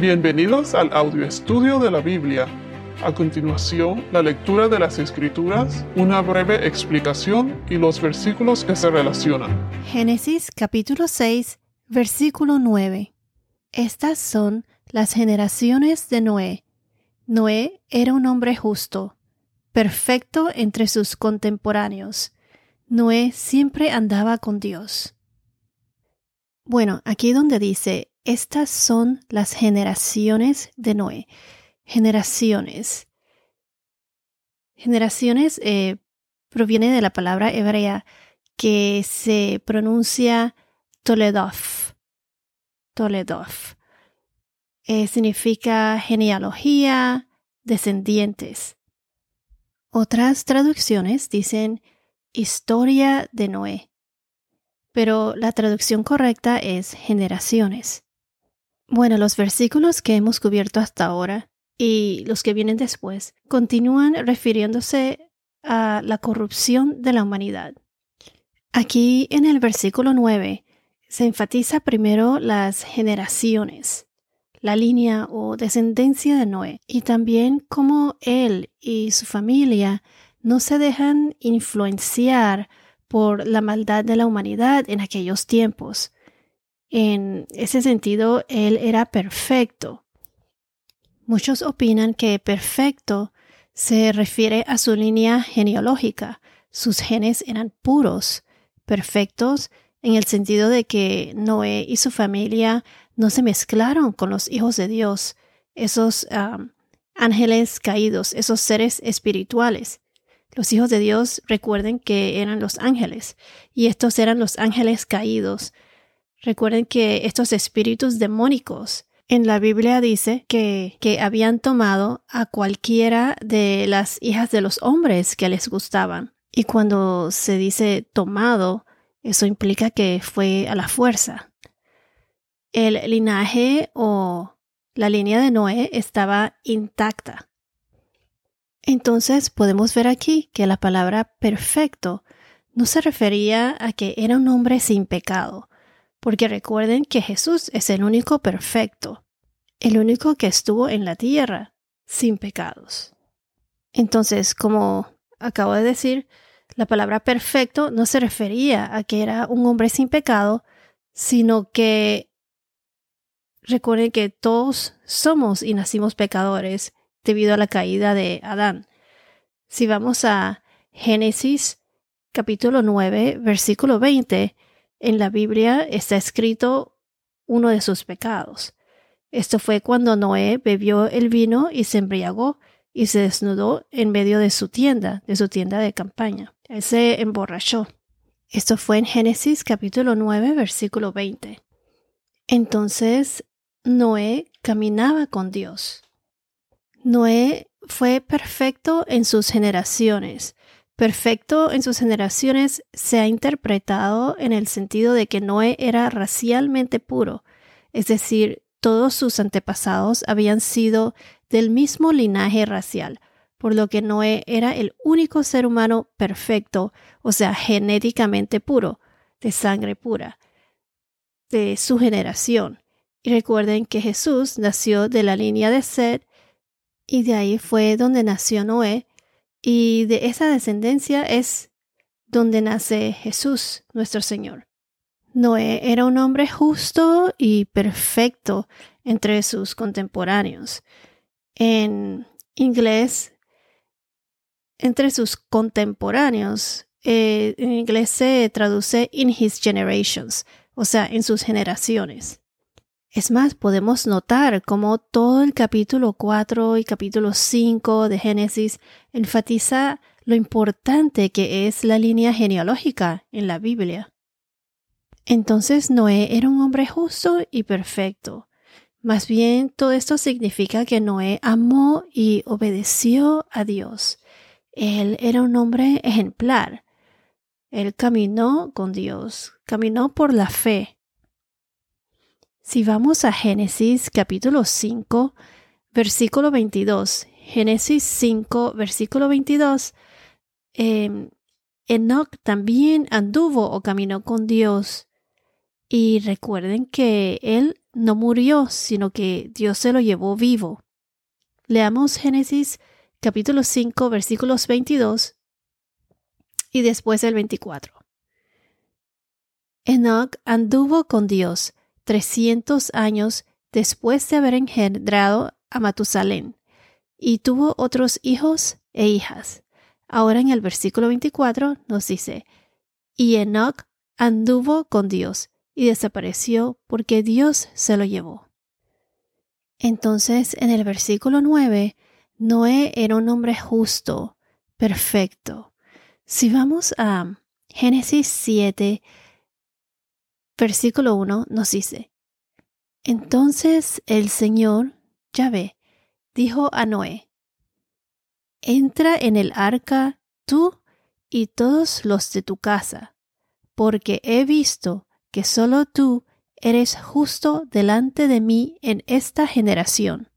Bienvenidos al audio estudio de la Biblia. A continuación, la lectura de las Escrituras, una breve explicación y los versículos que se relacionan. Génesis capítulo 6, versículo 9. Estas son las generaciones de Noé. Noé era un hombre justo, perfecto entre sus contemporáneos. Noé siempre andaba con Dios. Bueno, aquí donde dice estas son las generaciones de Noé. Generaciones. Generaciones eh, proviene de la palabra hebrea que se pronuncia Toledov. Toledov. Eh, significa genealogía, descendientes. Otras traducciones dicen historia de Noé, pero la traducción correcta es generaciones. Bueno, los versículos que hemos cubierto hasta ahora y los que vienen después continúan refiriéndose a la corrupción de la humanidad. Aquí en el versículo 9 se enfatiza primero las generaciones, la línea o descendencia de Noé, y también cómo él y su familia no se dejan influenciar por la maldad de la humanidad en aquellos tiempos, en ese sentido, él era perfecto. Muchos opinan que perfecto se refiere a su línea genealógica. Sus genes eran puros, perfectos en el sentido de que Noé y su familia no se mezclaron con los hijos de Dios, esos ángeles caídos, esos seres espirituales. Los hijos de Dios recuerden que eran los ángeles, y estos eran los ángeles caídos, Recuerden que estos espíritus demónicos en la Biblia dice que, que habían tomado a cualquiera de las hijas de los hombres que les gustaban. Y cuando se dice tomado, eso implica que fue a la fuerza. El linaje o la línea de Noé estaba intacta. Entonces podemos ver aquí que la palabra perfecto no se refería a que era un hombre sin pecado, porque recuerden que Jesús es el único perfecto, el único que estuvo en la tierra sin pecados. Entonces, como acabo de decir, la palabra perfecto no se refería a que era un hombre sin pecado, sino que recuerden que todos somos y nacimos pecadores debido a la caída de Adán. Si vamos a Génesis capítulo 9, versículo 20, en la Biblia está escrito uno de sus pecados. Esto fue cuando Noé bebió el vino y se embriagó y se desnudó en medio de su tienda, de su tienda de campaña. Él se emborrachó. Esto fue en Génesis capítulo 9, versículo 20. Entonces Noé caminaba con Dios. Noé fue perfecto en sus generaciones, Perfecto en sus generaciones se ha interpretado en el sentido de que Noé era racialmente puro, es decir, todos sus antepasados habían sido del mismo linaje racial, por lo que Noé era el único ser humano perfecto, o sea, genéticamente puro, de sangre pura, de su generación. Y recuerden que Jesús nació de la línea de Sed, y de ahí fue donde nació Noé, y de esa descendencia es donde nace Jesús, nuestro Señor. Noé era un hombre justo y perfecto entre sus contemporáneos. En inglés, entre sus contemporáneos, eh, en inglés se traduce in his generations, o sea, en sus generaciones. Es más, podemos notar cómo todo el capítulo 4 y capítulo 5 de Génesis enfatiza lo importante que es la línea genealógica en la Biblia. Entonces Noé era un hombre justo y perfecto. Más bien, todo esto significa que Noé amó y obedeció a Dios. Él era un hombre ejemplar. Él caminó con Dios, caminó por la fe, si vamos a Génesis capítulo 5, versículo 22, Génesis 5, versículo 22, eh, Enoch también anduvo o caminó con Dios. Y recuerden que él no murió, sino que Dios se lo llevó vivo. Leamos Génesis capítulo 5 versículos 22 y después el 24. Enoch anduvo con Dios trescientos años después de haber engendrado a Matusalén y tuvo otros hijos e hijas. Ahora en el versículo 24 nos dice, y Enoch anduvo con Dios y desapareció porque Dios se lo llevó. Entonces en el versículo 9, Noé era un hombre justo, perfecto. Si vamos a Génesis 7, versículo 1, nos dice, entonces el Señor, Yahvé, dijo a Noé, Entra en el arca tú y todos los de tu casa, porque he visto que solo tú eres justo delante de mí en esta generación.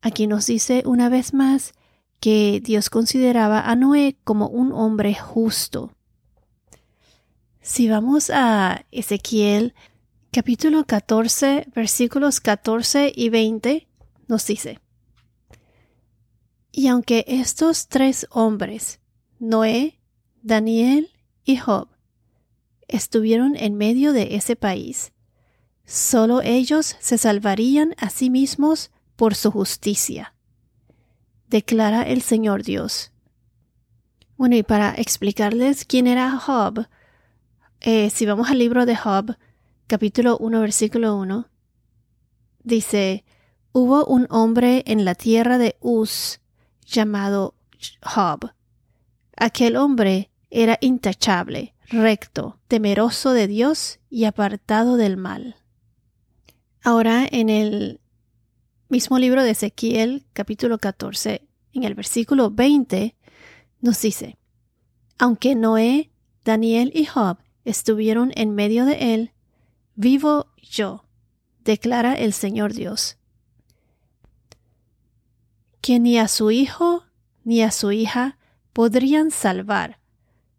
Aquí nos dice una vez más que Dios consideraba a Noé como un hombre justo. Si vamos a Ezequiel capítulo 14, versículos 14 y 20, nos dice, Y aunque estos tres hombres, Noé, Daniel y Job, estuvieron en medio de ese país, solo ellos se salvarían a sí mismos por su justicia, declara el Señor Dios. Bueno, y para explicarles quién era Job, eh, si vamos al libro de Job, capítulo 1, versículo 1, dice, hubo un hombre en la tierra de Uz llamado Job. Aquel hombre era intachable, recto, temeroso de Dios y apartado del mal. Ahora en el mismo libro de Ezequiel, capítulo 14, en el versículo 20, nos dice, aunque Noé, Daniel y Job estuvieron en medio de él, Vivo yo, declara el Señor Dios, que ni a su hijo ni a su hija podrían salvar,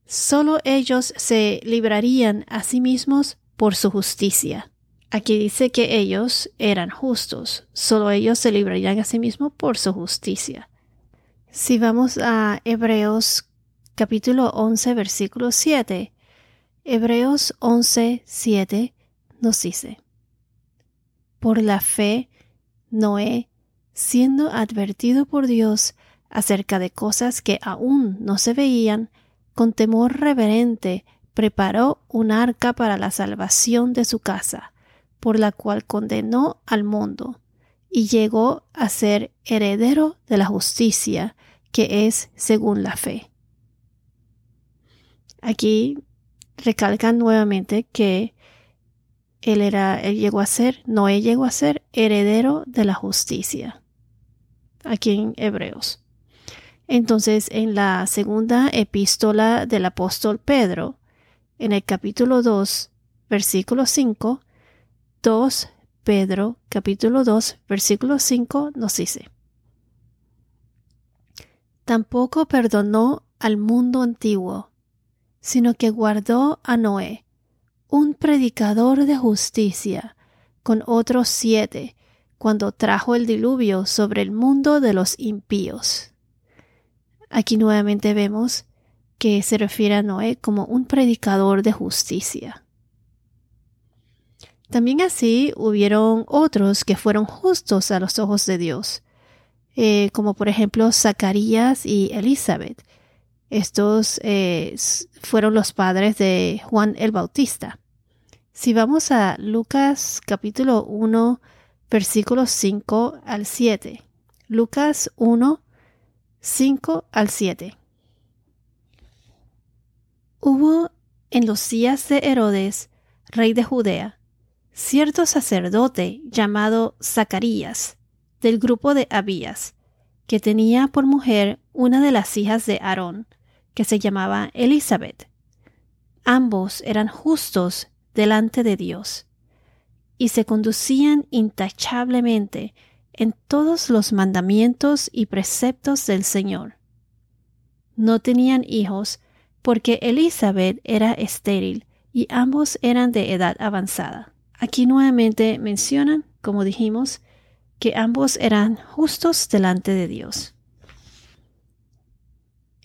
solo ellos se librarían a sí mismos por su justicia. Aquí dice que ellos eran justos, solo ellos se librarían a sí mismos por su justicia. Si vamos a Hebreos capítulo 11 versículo 7, Hebreos 11, 7 nos dice, por la fe, Noé, siendo advertido por Dios acerca de cosas que aún no se veían, con temor reverente preparó un arca para la salvación de su casa, por la cual condenó al mundo, y llegó a ser heredero de la justicia, que es según la fe. Aquí recalcan nuevamente que él era, él llegó a ser, Noé llegó a ser heredero de la justicia. Aquí en Hebreos. Entonces, en la segunda epístola del apóstol Pedro, en el capítulo 2, versículo 5, 2 Pedro, capítulo 2, versículo 5, nos dice, Tampoco perdonó al mundo antiguo, sino que guardó a Noé, un predicador de justicia, con otros siete, cuando trajo el diluvio sobre el mundo de los impíos. Aquí nuevamente vemos que se refiere a Noé como un predicador de justicia. También así hubieron otros que fueron justos a los ojos de Dios, eh, como por ejemplo Zacarías y Elizabeth, estos eh, fueron los padres de Juan el Bautista. Si vamos a Lucas capítulo 1, versículos 5 al 7. Lucas 1, 5 al 7. Hubo en los días de Herodes, rey de Judea, cierto sacerdote llamado Zacarías, del grupo de Abías, que tenía por mujer una de las hijas de Aarón, que se llamaba Elizabeth. Ambos eran justos delante de Dios y se conducían intachablemente en todos los mandamientos y preceptos del Señor. No tenían hijos porque Elizabeth era estéril y ambos eran de edad avanzada. Aquí nuevamente mencionan, como dijimos, que ambos eran justos delante de Dios.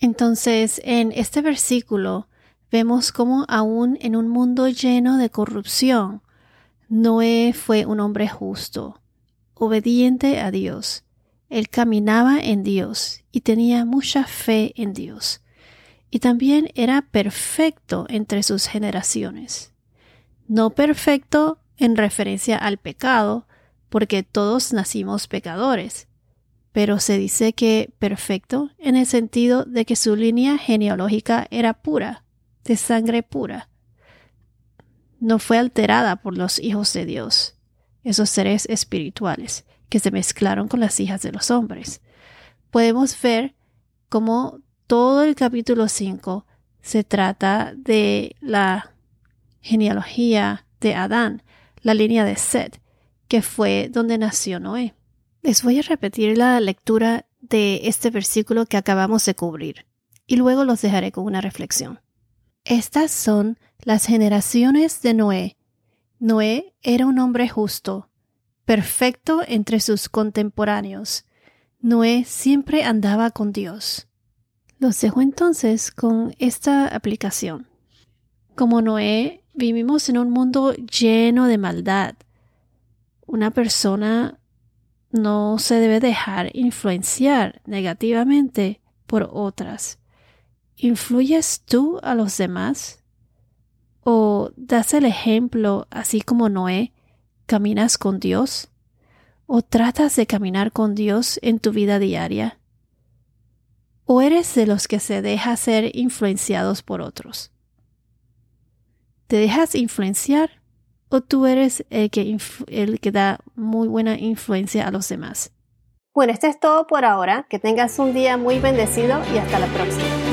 Entonces, en este versículo vemos cómo aún en un mundo lleno de corrupción, Noé fue un hombre justo, obediente a Dios. Él caminaba en Dios y tenía mucha fe en Dios. Y también era perfecto entre sus generaciones. No perfecto en referencia al pecado, porque todos nacimos pecadores, pero se dice que perfecto en el sentido de que su línea genealógica era pura, de sangre pura. No fue alterada por los hijos de Dios, esos seres espirituales que se mezclaron con las hijas de los hombres. Podemos ver cómo todo el capítulo 5 se trata de la genealogía de Adán, la línea de Seth, que fue donde nació Noé. Les voy a repetir la lectura de este versículo que acabamos de cubrir y luego los dejaré con una reflexión. Estas son las generaciones de Noé. Noé era un hombre justo, perfecto entre sus contemporáneos. Noé siempre andaba con Dios. Los dejo entonces con esta aplicación. Como Noé, vivimos en un mundo lleno de maldad. Una persona no se debe dejar influenciar negativamente por otras. ¿Influyes tú a los demás? ¿O das el ejemplo así como Noé? ¿Caminas con Dios? ¿O tratas de caminar con Dios en tu vida diaria? ¿O eres de los que se deja ser influenciados por otros? ¿Te dejas influenciar o tú eres el que, el que da muy buena influencia a los demás. Bueno, esto es todo por ahora. Que tengas un día muy bendecido y hasta la próxima.